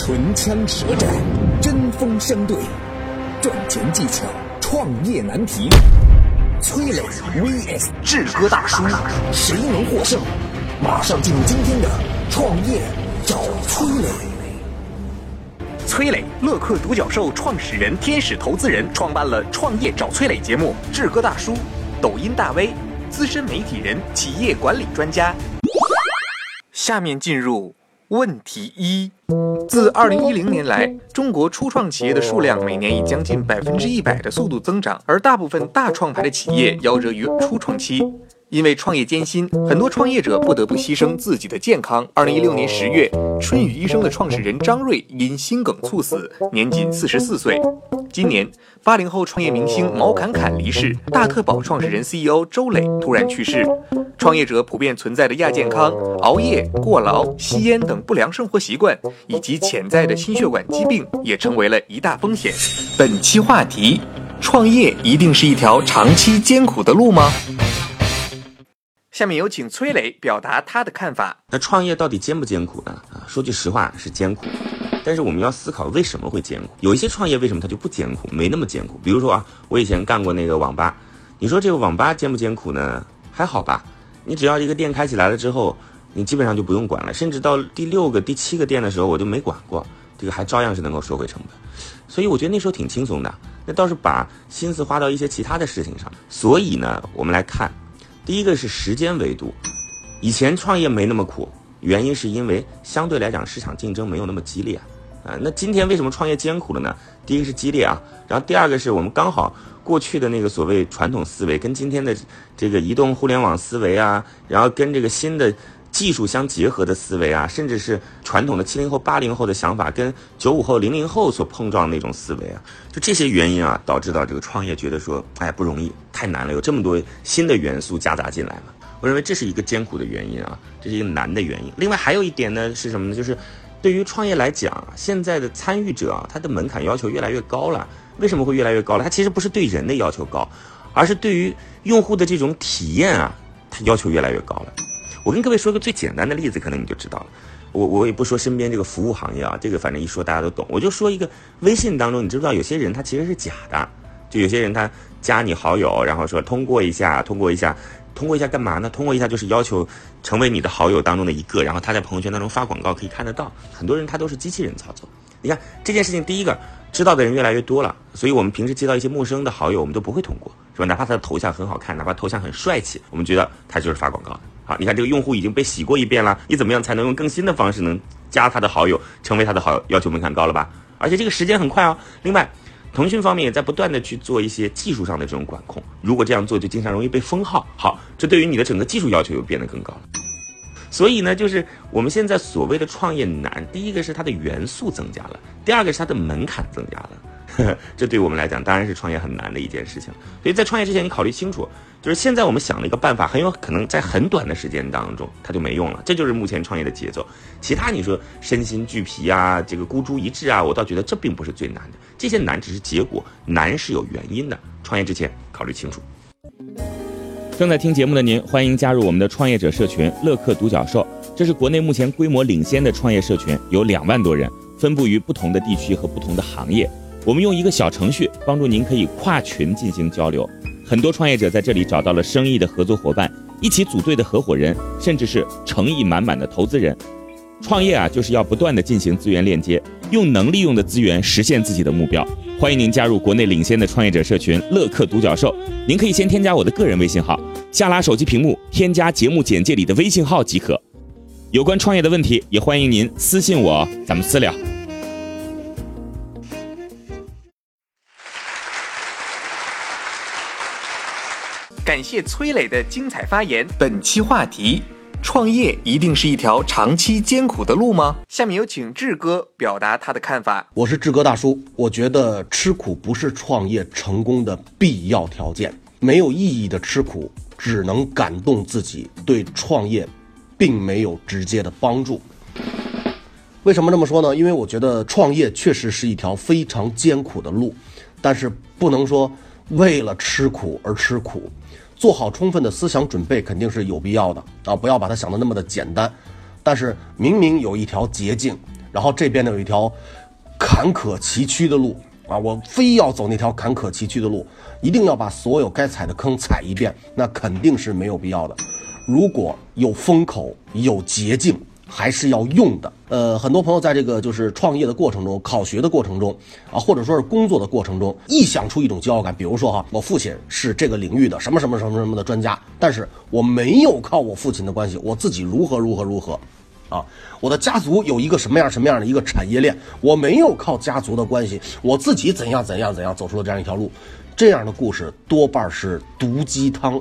唇枪舌战，针锋相对，赚钱技巧，创业难题。崔磊 vs 志哥大叔，谁能获胜？马上进入今天的创业找崔磊。崔磊，乐客独角兽创始人、天使投资人，创办了《创业找崔磊》节目。志哥大叔，抖音大 V，资深媒体人，企业管理专家。下面进入问题一：自二零一零年来，中国初创企业的数量每年以将近百分之一百的速度增长，而大部分大创牌的企业夭折于初创期。因为创业艰辛，很多创业者不得不牺牲自己的健康。二零一六年十月，春雨医生的创始人张瑞因心梗猝死，年仅四十四岁。今年，八零后创业明星毛侃侃离世，大特保创始人 CEO 周磊突然去世。创业者普遍存在的亚健康、熬夜、过劳、吸烟等不良生活习惯，以及潜在的心血管疾病，也成为了一大风险。本期话题：创业一定是一条长期艰苦的路吗？下面有请崔磊表达他的看法。那创业到底艰不艰苦呢？啊，说句实话是艰苦，但是我们要思考为什么会艰苦。有一些创业为什么它就不艰苦，没那么艰苦？比如说啊，我以前干过那个网吧，你说这个网吧艰不艰苦呢？还好吧，你只要一个店开起来了之后，你基本上就不用管了，甚至到第六个、第七个店的时候，我就没管过，这个还照样是能够收回成本。所以我觉得那时候挺轻松的，那倒是把心思花到一些其他的事情上。所以呢，我们来看。第一个是时间维度，以前创业没那么苦，原因是因为相对来讲市场竞争没有那么激烈啊。那今天为什么创业艰苦了呢？第一个是激烈啊，然后第二个是我们刚好过去的那个所谓传统思维跟今天的这个移动互联网思维啊，然后跟这个新的技术相结合的思维啊，甚至是传统的七零后、八零后的想法跟九五后、零零后所碰撞那种思维啊，就这些原因啊，导致到这个创业觉得说，哎，不容易。太难了，有这么多新的元素夹杂进来嘛？我认为这是一个艰苦的原因啊，这是一个难的原因。另外还有一点呢，是什么呢？就是对于创业来讲，现在的参与者啊，他的门槛要求越来越高了。为什么会越来越高了？它其实不是对人的要求高，而是对于用户的这种体验啊，它要求越来越高了。我跟各位说个最简单的例子，可能你就知道了。我我也不说身边这个服务行业啊，这个反正一说大家都懂。我就说一个微信当中，你知不知道有些人他其实是假的？就有些人他。加你好友，然后说通过一下，通过一下，通过一下干嘛呢？通过一下就是要求成为你的好友当中的一个，然后他在朋友圈当中发广告可以看得到。很多人他都是机器人操作。你看这件事情，第一个知道的人越来越多了，所以我们平时接到一些陌生的好友，我们都不会通过，是吧？哪怕他的头像很好看，哪怕头像很帅气，我们觉得他就是发广告的。好，你看这个用户已经被洗过一遍了，你怎么样才能用更新的方式能加他的好友，成为他的好友？要求门槛高了吧？而且这个时间很快哦。另外。腾讯方面也在不断的去做一些技术上的这种管控，如果这样做，就经常容易被封号。好，这对于你的整个技术要求又变得更高了。所以呢，就是我们现在所谓的创业难，第一个是它的元素增加了，第二个是它的门槛增加了。这对我们来讲当然是创业很难的一件事情。所以在创业之前，你考虑清楚，就是现在我们想了一个办法，很有可能在很短的时间当中它就没用了。这就是目前创业的节奏。其他你说身心俱疲啊，这个孤注一掷啊，我倒觉得这并不是最难的。这些难只是结果，难是有原因的。创业之前考虑清楚。正在听节目的您，欢迎加入我们的创业者社群“乐客独角兽”，这是国内目前规模领先的创业社群，有两万多人，分布于不同的地区和不同的行业。我们用一个小程序帮助您，可以跨群进行交流。很多创业者在这里找到了生意的合作伙伴，一起组队的合伙人，甚至是诚意满满的投资人。创业啊，就是要不断的进行资源链接，用能利用的资源实现自己的目标。欢迎您加入国内领先的创业者社群“乐客独角兽”。您可以先添加我的个人微信号，下拉手机屏幕添加节目简介里的微信号即可。有关创业的问题，也欢迎您私信我，咱们私聊。感谢崔磊的精彩发言。本期话题：创业一定是一条长期艰苦的路吗？下面有请志哥表达他的看法。我是志哥大叔，我觉得吃苦不是创业成功的必要条件。没有意义的吃苦，只能感动自己，对创业并没有直接的帮助。为什么这么说呢？因为我觉得创业确实是一条非常艰苦的路，但是不能说为了吃苦而吃苦。做好充分的思想准备肯定是有必要的啊！不要把它想的那么的简单。但是明明有一条捷径，然后这边呢有一条坎坷崎岖的路啊，我非要走那条坎坷崎岖的路，一定要把所有该踩的坑踩一遍，那肯定是没有必要的。如果有风口、有捷径，还是要用的。呃，很多朋友在这个就是创业的过程中、考学的过程中啊，或者说是工作的过程中，臆想出一种骄傲感。比如说哈，我父亲是这个领域的什么什么什么什么的专家，但是我没有靠我父亲的关系，我自己如何如何如何。啊，我的家族有一个什么样什么样的一个产业链，我没有靠家族的关系，我自己怎样怎样怎样走出了这样一条路，这样的故事多半是毒鸡汤，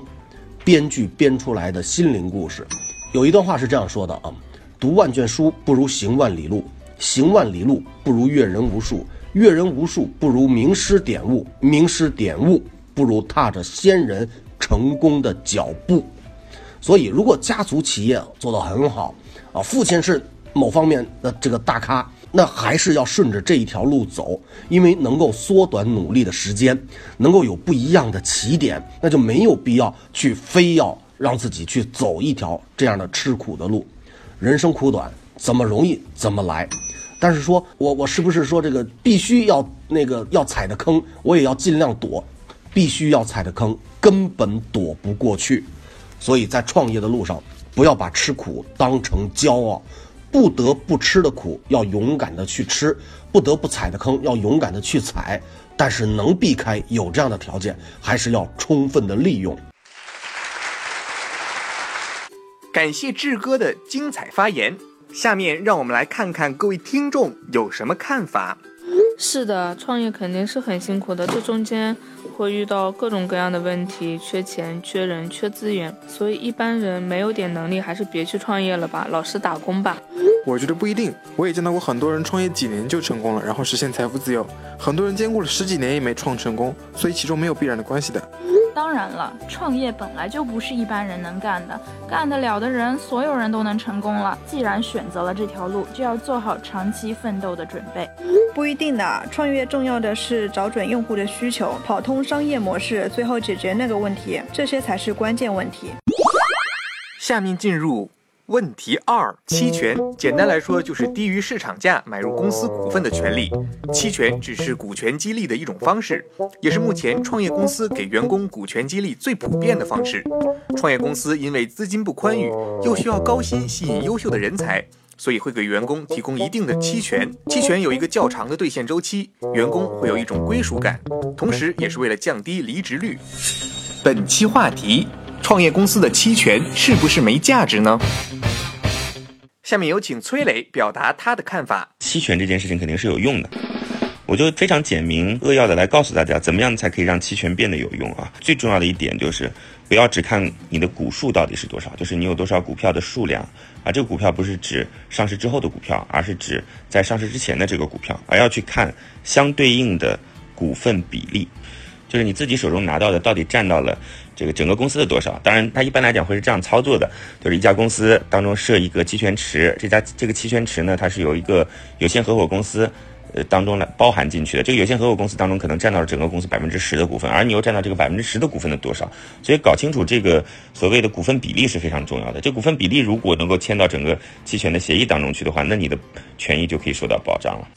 编剧编出来的心灵故事。有一段话是这样说的啊：读万卷书不如行万里路，行万里路不如阅人无数，阅人无数不如名师点悟，名师点悟不如踏着先人成功的脚步。所以，如果家族企业做得很好，啊，父亲是某方面的这个大咖，那还是要顺着这一条路走，因为能够缩短努力的时间，能够有不一样的起点，那就没有必要去非要让自己去走一条这样的吃苦的路。人生苦短，怎么容易怎么来。但是说我我是不是说这个必须要那个要踩的坑，我也要尽量躲，必须要踩的坑根本躲不过去。所以在创业的路上，不要把吃苦当成骄傲，不得不吃的苦要勇敢的去吃，不得不踩的坑要勇敢的去踩。但是能避开有这样的条件，还是要充分的利用。感谢志哥的精彩发言，下面让我们来看看各位听众有什么看法。是的，创业肯定是很辛苦的，这中间会遇到各种各样的问题，缺钱、缺人、缺资源，所以一般人没有点能力，还是别去创业了吧，老实打工吧。我觉得不一定，我也见到过很多人创业几年就成功了，然后实现财富自由，很多人兼顾了十几年也没创成功，所以其中没有必然的关系的。当然了，创业本来就不是一般人能干的，干得了的人，所有人都能成功了。既然选择了这条路，就要做好长期奋斗的准备。不一定的，创业重要的是找准用户的需求，跑通商业模式，最后解决那个问题，这些才是关键问题。下面进入。问题二：期权，简单来说就是低于市场价买入公司股份的权利。期权只是股权激励的一种方式，也是目前创业公司给员工股权激励最普遍的方式。创业公司因为资金不宽裕，又需要高薪吸引优秀的人才，所以会给员工提供一定的期权。期权有一个较长的兑现周期，员工会有一种归属感，同时也是为了降低离职率。本期话题。创业公司的期权是不是没价值呢？下面有请崔磊表达他的看法。期权这件事情肯定是有用的，我就非常简明扼要的来告诉大家，怎么样才可以让期权变得有用啊？最重要的一点就是，不要只看你的股数到底是多少，就是你有多少股票的数量啊。这个股票不是指上市之后的股票，而是指在上市之前的这个股票，而要去看相对应的股份比例，就是你自己手中拿到的到底占到了。这个整个公司的多少？当然，它一般来讲会是这样操作的，就是一家公司当中设一个期权池，这家这个期权池呢，它是由一个有限合伙公司，呃当中来包含进去的。这个有限合伙公司当中可能占到了整个公司百分之十的股份，而你又占到这个百分之十的股份的多少？所以搞清楚这个所谓的股份比例是非常重要的。这股份比例如果能够签到整个期权的协议当中去的话，那你的权益就可以受到保障了。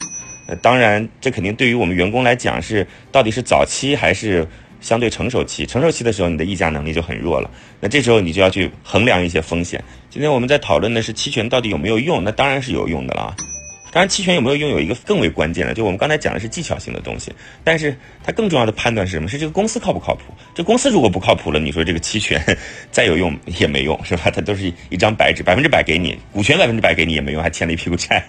呃，当然，这肯定对于我们员工来讲是到底是早期还是？相对成熟期，成熟期的时候，你的议价能力就很弱了。那这时候你就要去衡量一些风险。今天我们在讨论的是期权到底有没有用，那当然是有用的了。当然，期权有没有用有一个更为关键的，就我们刚才讲的是技巧性的东西，但是它更重要的判断是什么？是这个公司靠不靠谱？这公司如果不靠谱了，你说这个期权再有用也没用，是吧？它都是一张白纸，百分之百给你股权，百分之百给你也没用，还欠了一屁股债。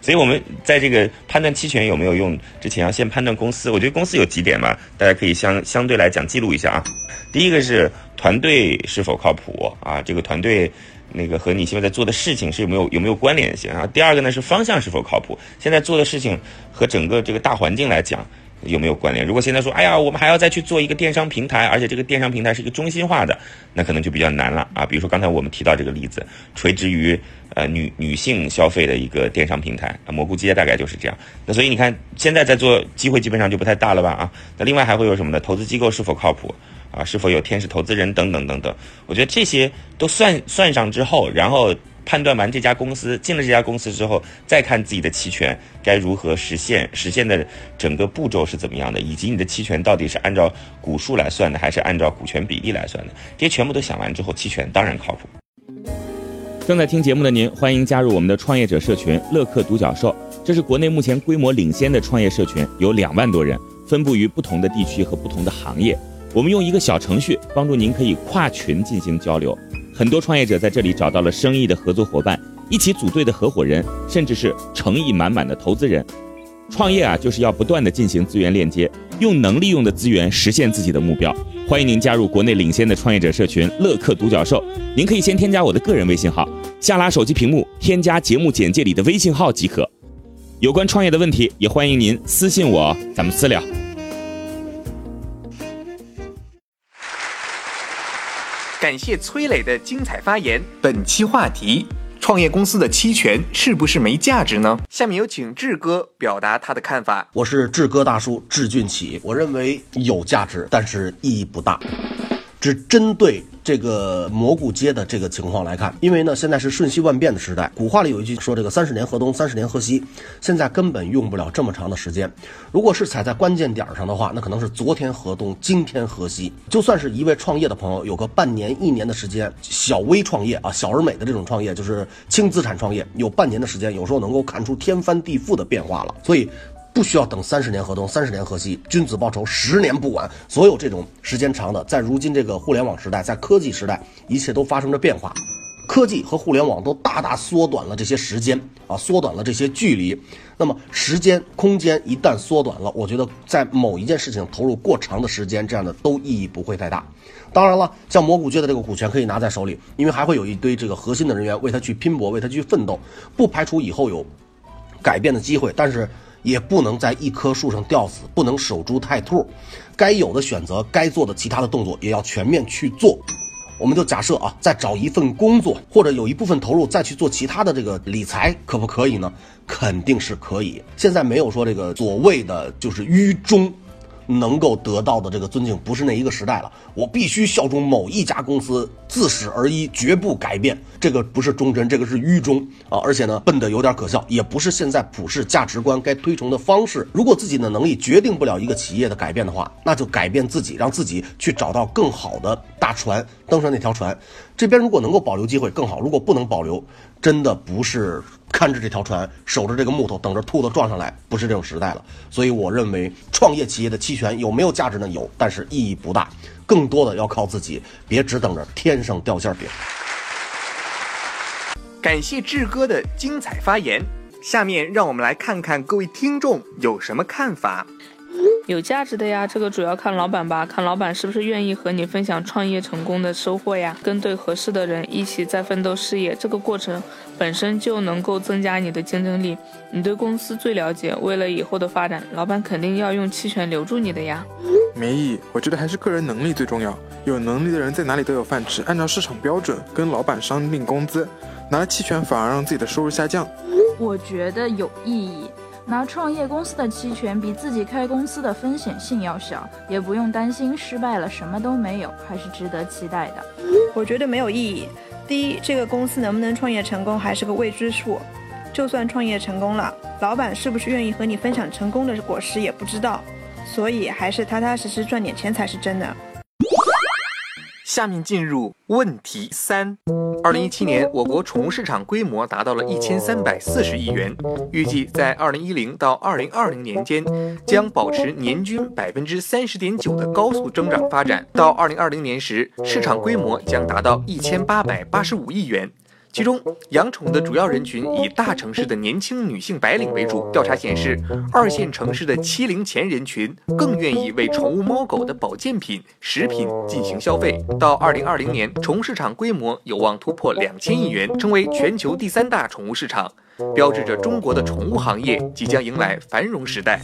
所以我们在这个判断期权有没有用之前，要先判断公司。我觉得公司有几点嘛，大家可以相相对来讲记录一下啊。第一个是团队是否靠谱啊？这个团队。那个和你现在在做的事情是有没有有没有关联性啊？第二个呢是方向是否靠谱？现在做的事情和整个这个大环境来讲有没有关联？如果现在说，哎呀，我们还要再去做一个电商平台，而且这个电商平台是一个中心化的，那可能就比较难了啊。比如说刚才我们提到这个例子，垂直于呃女女性消费的一个电商平台，蘑菇街大概就是这样。那所以你看现在在做机会基本上就不太大了吧啊？那另外还会有什么呢？投资机构是否靠谱？啊，是否有天使投资人等等等等？我觉得这些都算算上之后，然后判断完这家公司进了这家公司之后，再看自己的期权该如何实现，实现的整个步骤是怎么样的，以及你的期权到底是按照股数来算的，还是按照股权比例来算的，这些全部都想完之后，期权当然靠谱。正在听节目的您，欢迎加入我们的创业者社群乐客独角兽，这是国内目前规模领先的创业社群，有两万多人，分布于不同的地区和不同的行业。我们用一个小程序帮助您可以跨群进行交流。很多创业者在这里找到了生意的合作伙伴，一起组队的合伙人，甚至是诚意满满的投资人。创业啊，就是要不断的进行资源链接，用能利用的资源实现自己的目标。欢迎您加入国内领先的创业者社群乐客独角兽。您可以先添加我的个人微信号，下拉手机屏幕添加节目简介里的微信号即可。有关创业的问题，也欢迎您私信我，咱们私聊。感谢崔磊的精彩发言。本期话题：创业公司的期权是不是没价值呢？下面有请志哥表达他的看法。我是志哥大叔志俊起，我认为有价值，但是意义不大，只针对。这个蘑菇街的这个情况来看，因为呢，现在是瞬息万变的时代。古话里有一句说：“这个三十年河东，三十年河西。”现在根本用不了这么长的时间。如果是踩在关键点上的话，那可能是昨天河东，今天河西。就算是一位创业的朋友，有个半年、一年的时间，小微创业啊，小而美的这种创业，就是轻资产创业，有半年的时间，有时候能够看出天翻地覆的变化了。所以。不需要等三十年河东，三十年河西，君子报仇，十年不晚。所有这种时间长的，在如今这个互联网时代，在科技时代，一切都发生着变化，科技和互联网都大大缩短了这些时间啊，缩短了这些距离。那么时间、空间一旦缩短了，我觉得在某一件事情投入过长的时间，这样的都意义不会太大。当然了，像蘑菇街的这个股权可以拿在手里，因为还会有一堆这个核心的人员为他去拼搏，为他去奋斗，不排除以后有改变的机会，但是。也不能在一棵树上吊死，不能守株待兔，该有的选择，该做的其他的动作也要全面去做。我们就假设啊，再找一份工作，或者有一部分投入再去做其他的这个理财，可不可以呢？肯定是可以。现在没有说这个所谓的就是愚忠。能够得到的这个尊敬不是那一个时代了，我必须效忠某一家公司，自始而一，绝不改变。这个不是忠贞，这个是愚忠啊！而且呢，笨的有点可笑，也不是现在普世价值观该推崇的方式。如果自己的能力决定不了一个企业的改变的话，那就改变自己，让自己去找到更好的大船，登上那条船。这边如果能够保留机会更好，如果不能保留，真的不是。看着这条船，守着这个木头，等着兔子撞上来，不是这种时代了。所以我认为，创业企业的期权有没有价值呢？有，但是意义不大，更多的要靠自己，别只等着天上掉馅饼。感谢志哥的精彩发言，下面让我们来看看各位听众有什么看法。有价值的呀，这个主要看老板吧，看老板是不是愿意和你分享创业成功的收获呀，跟对合适的人一起在奋斗事业，这个过程本身就能够增加你的竞争力。你对公司最了解，为了以后的发展，老板肯定要用期权留住你的呀。没意义，我觉得还是个人能力最重要。有能力的人在哪里都有饭吃，按照市场标准跟老板商定工资，拿了期权反而让自己的收入下降。我觉得有意义。拿创业公司的期权比自己开公司的风险性要小，也不用担心失败了什么都没有，还是值得期待的。我觉得没有意义。第一，这个公司能不能创业成功还是个未知数。就算创业成功了，老板是不是愿意和你分享成功的果实也不知道。所以还是踏踏实实赚点钱才是真的。下面进入问题三。二零一七年，我国宠物市场规模达到了一千三百四十亿元，预计在二零一零到二零二零年间，将保持年均百分之三十点九的高速增长发展。到二零二零年时，市场规模将达到一千八百八十五亿元。其中，养宠的主要人群以大城市的年轻女性白领为主。调查显示，二线城市的七零前人群更愿意为宠物猫狗的保健品、食品进行消费。到二零二零年，宠物市场规模有望突破两千亿元，成为全球第三大宠物市场，标志着中国的宠物行业即将迎来繁荣时代。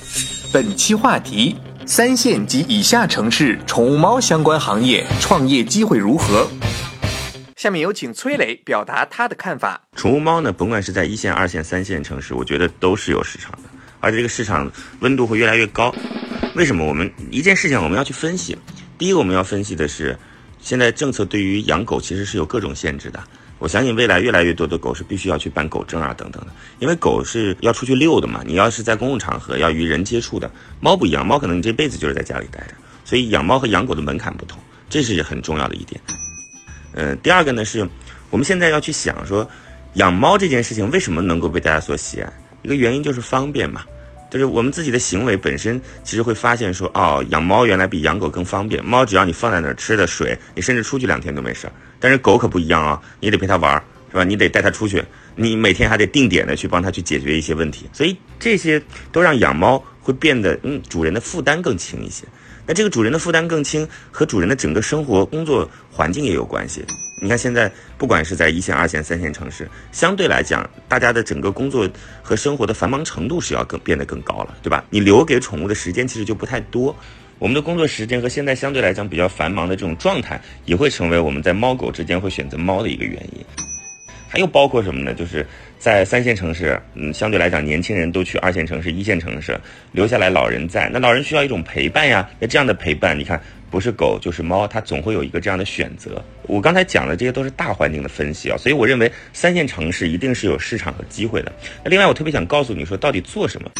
本期话题：三线及以下城市宠物猫相关行业创业机会如何？下面有请崔磊表达他的看法。宠物猫呢，甭管是在一线、二线、三线城市，我觉得都是有市场的，而且这个市场温度会越来越高。为什么？我们一件事情我们要去分析。第一个，我们要分析的是，现在政策对于养狗其实是有各种限制的。我相信未来越来越多的狗是必须要去办狗证啊等等的，因为狗是要出去遛的嘛，你要是在公共场合要与人接触的，猫不一样，猫可能你这辈子就是在家里待着，所以养猫和养狗的门槛不同，这是很重要的一点。嗯，第二个呢是，我们现在要去想说，养猫这件事情为什么能够被大家所喜爱？一个原因就是方便嘛。就是我们自己的行为本身，其实会发现说，哦，养猫原来比养狗更方便。猫只要你放在那儿吃的水，你甚至出去两天都没事儿。但是狗可不一样啊，你得陪它玩，是吧？你得带它出去，你每天还得定点的去帮它去解决一些问题。所以这些都让养猫会变得，嗯，主人的负担更轻一些。那这个主人的负担更轻，和主人的整个生活工作环境也有关系。你看现在，不管是在一线、二线、三线城市，相对来讲，大家的整个工作和生活的繁忙程度是要更变得更高了，对吧？你留给宠物的时间其实就不太多。我们的工作时间和现在相对来讲比较繁忙的这种状态，也会成为我们在猫狗之间会选择猫的一个原因。还有包括什么呢？就是在三线城市，嗯，相对来讲，年轻人都去二线城市、一线城市，留下来老人在。那老人需要一种陪伴呀。那这样的陪伴，你看，不是狗就是猫，它总会有一个这样的选择。我刚才讲的这些都是大环境的分析啊，所以我认为三线城市一定是有市场和机会的。那另外，我特别想告诉你说，到底做什么？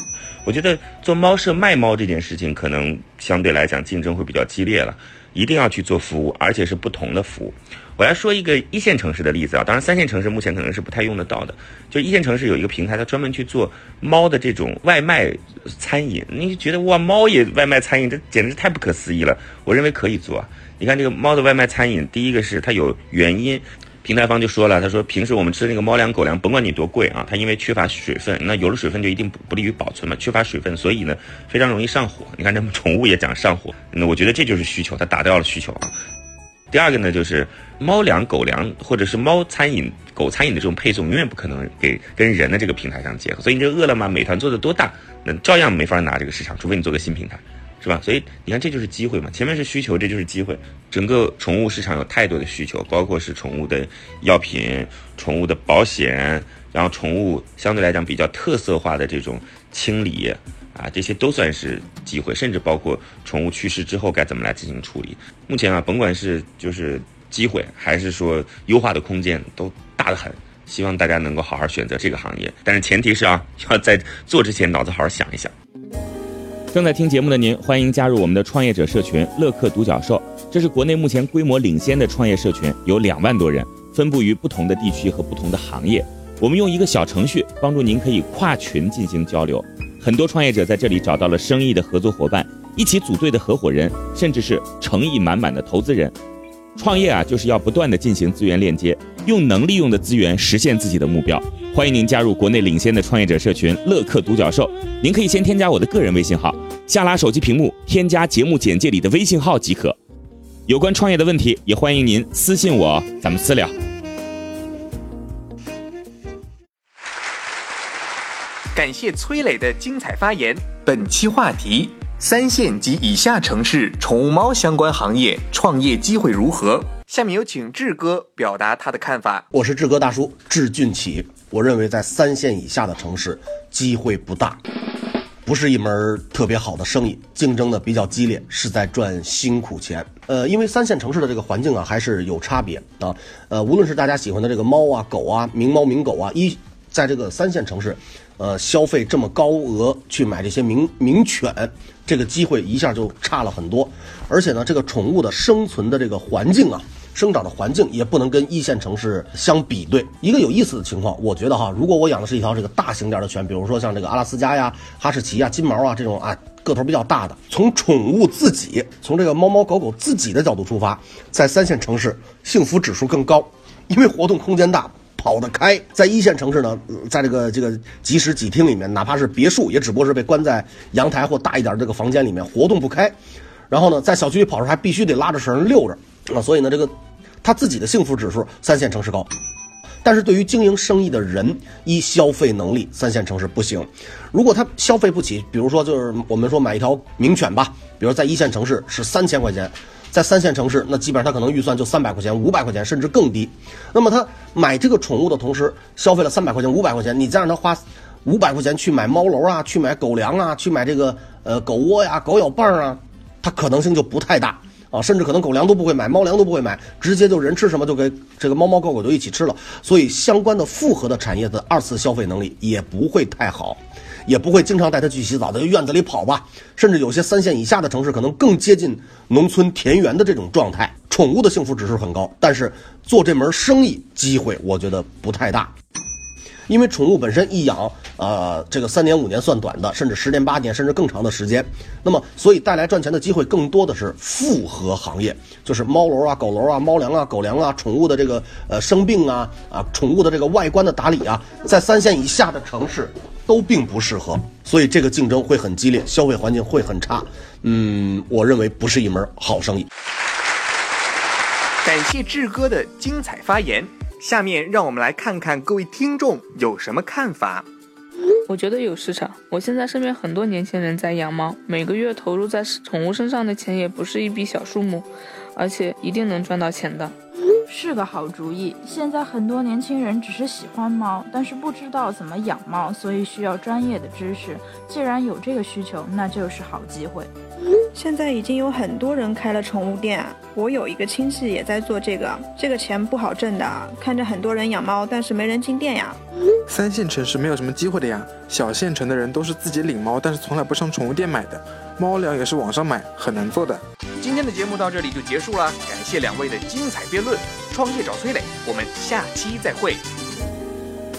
我觉得做猫舍卖猫这件事情，可能相对来讲竞争会比较激烈了。一定要去做服务，而且是不同的服务。我来说一个一线城市的例子啊，当然三线城市目前可能是不太用得到的。就一线城市有一个平台，它专门去做猫的这种外卖餐饮。你觉得哇，猫也外卖餐饮，这简直太不可思议了。我认为可以做。你看这个猫的外卖餐饮，第一个是它有原因。平台方就说了，他说平时我们吃那个猫粮、狗粮，甭管你多贵啊，它因为缺乏水分，那有了水分就一定不不利于保存嘛，缺乏水分，所以呢非常容易上火。你看这宠物也讲上火，那我觉得这就是需求，它打掉了需求啊。第二个呢就是猫粮、狗粮或者是猫餐饮、狗餐饮的这种配送，永远不可能给跟人的这个平台上结合，所以你这饿了么、美团做的多大，那照样没法拿这个市场，除非你做个新平台。是吧？所以你看，这就是机会嘛。前面是需求，这就是机会。整个宠物市场有太多的需求，包括是宠物的药品、宠物的保险，然后宠物相对来讲比较特色化的这种清理啊，这些都算是机会。甚至包括宠物去世之后该怎么来进行处理。目前啊，甭管是就是机会，还是说优化的空间，都大得很。希望大家能够好好选择这个行业，但是前提是啊，要在做之前脑子好好想一想。正在听节目的您，欢迎加入我们的创业者社群“乐客独角兽”。这是国内目前规模领先的创业社群，有两万多人，分布于不同的地区和不同的行业。我们用一个小程序帮助您可以跨群进行交流。很多创业者在这里找到了生意的合作伙伴，一起组队的合伙人，甚至是诚意满满的投资人。创业啊，就是要不断的进行资源链接，用能利用的资源实现自己的目标。欢迎您加入国内领先的创业者社群“乐客独角兽”。您可以先添加我的个人微信号，下拉手机屏幕添加节目简介里的微信号即可。有关创业的问题，也欢迎您私信我，咱们私聊。感谢崔磊的精彩发言。本期话题。三线及以下城市宠物猫相关行业创业机会如何？下面有请志哥表达他的看法。我是志哥大叔，志俊启。我认为在三线以下的城市机会不大，不是一门特别好的生意，竞争的比较激烈，是在赚辛苦钱。呃，因为三线城市的这个环境啊，还是有差别啊。呃，无论是大家喜欢的这个猫啊、狗啊、名猫名狗啊，一在这个三线城市。呃，消费这么高额去买这些名名犬，这个机会一下就差了很多。而且呢，这个宠物的生存的这个环境啊，生长的环境也不能跟一线城市相比对。一个有意思的情况，我觉得哈，如果我养的是一条这个大型点的犬，比如说像这个阿拉斯加呀、哈士奇呀、金毛啊这种啊个头比较大的，从宠物自己，从这个猫猫狗狗自己的角度出发，在三线城市幸福指数更高，因为活动空间大。跑得开，在一线城市呢，在这个这个几室几厅里面，哪怕是别墅，也只不过是被关在阳台或大一点这个房间里面，活动不开。然后呢，在小区里跑时还必须得拉着绳遛着啊，所以呢，这个他自己的幸福指数三线城市高。但是对于经营生意的人，一消费能力三线城市不行。如果他消费不起，比如说就是我们说买一条名犬吧，比如在一线城市是三千块钱。在三线城市，那基本上他可能预算就三百块钱、五百块钱，甚至更低。那么他买这个宠物的同时，消费了三百块钱、五百块钱，你再让他花五百块钱去买猫笼啊、去买狗粮啊、去买这个呃狗窝呀、狗咬棒啊，它可能性就不太大。啊，甚至可能狗粮都不会买，猫粮都不会买，直接就人吃什么就给这个猫猫狗狗就一起吃了。所以相关的复合的产业的二次消费能力也不会太好，也不会经常带它去洗澡，在院子里跑吧。甚至有些三线以下的城市可能更接近农村田园的这种状态。宠物的幸福指数很高，但是做这门生意机会我觉得不太大。因为宠物本身一养，呃，这个三年五年算短的，甚至十年八年，甚至更长的时间。那么，所以带来赚钱的机会更多的是复合行业，就是猫楼啊、狗楼啊、猫粮啊、狗粮啊、宠物的这个呃生病啊啊，宠物的这个外观的打理啊，在三线以下的城市都并不适合，所以这个竞争会很激烈，消费环境会很差。嗯，我认为不是一门好生意。感谢志哥的精彩发言。下面让我们来看看各位听众有什么看法。我觉得有市场。我现在身边很多年轻人在养猫，每个月投入在宠物身上的钱也不是一笔小数目，而且一定能赚到钱的。是个好主意。现在很多年轻人只是喜欢猫，但是不知道怎么养猫，所以需要专业的知识。既然有这个需求，那就是好机会。现在已经有很多人开了宠物店，我有一个亲戚也在做这个，这个钱不好挣的。看着很多人养猫，但是没人进店呀。三线城市没有什么机会的呀，小县城的人都是自己领猫，但是从来不上宠物店买的，猫粮也是网上买，很难做的。今天的节目到这里就结束了，感谢两位的精彩辩论。创业找崔磊，我们下期再会。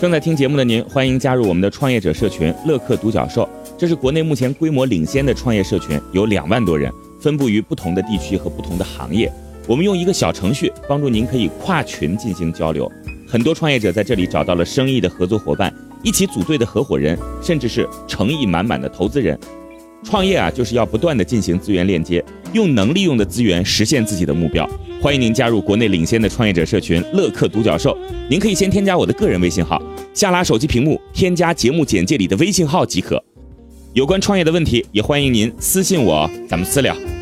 正在听节目的您，欢迎加入我们的创业者社群乐客独角兽。这是国内目前规模领先的创业社群，有两万多人，分布于不同的地区和不同的行业。我们用一个小程序帮助您可以跨群进行交流。很多创业者在这里找到了生意的合作伙伴，一起组队的合伙人，甚至是诚意满满的投资人。创业啊，就是要不断的进行资源链接，用能利用的资源实现自己的目标。欢迎您加入国内领先的创业者社群乐客独角兽。您可以先添加我的个人微信号，下拉手机屏幕添加节目简介里的微信号即可。有关创业的问题，也欢迎您私信我，咱们私聊。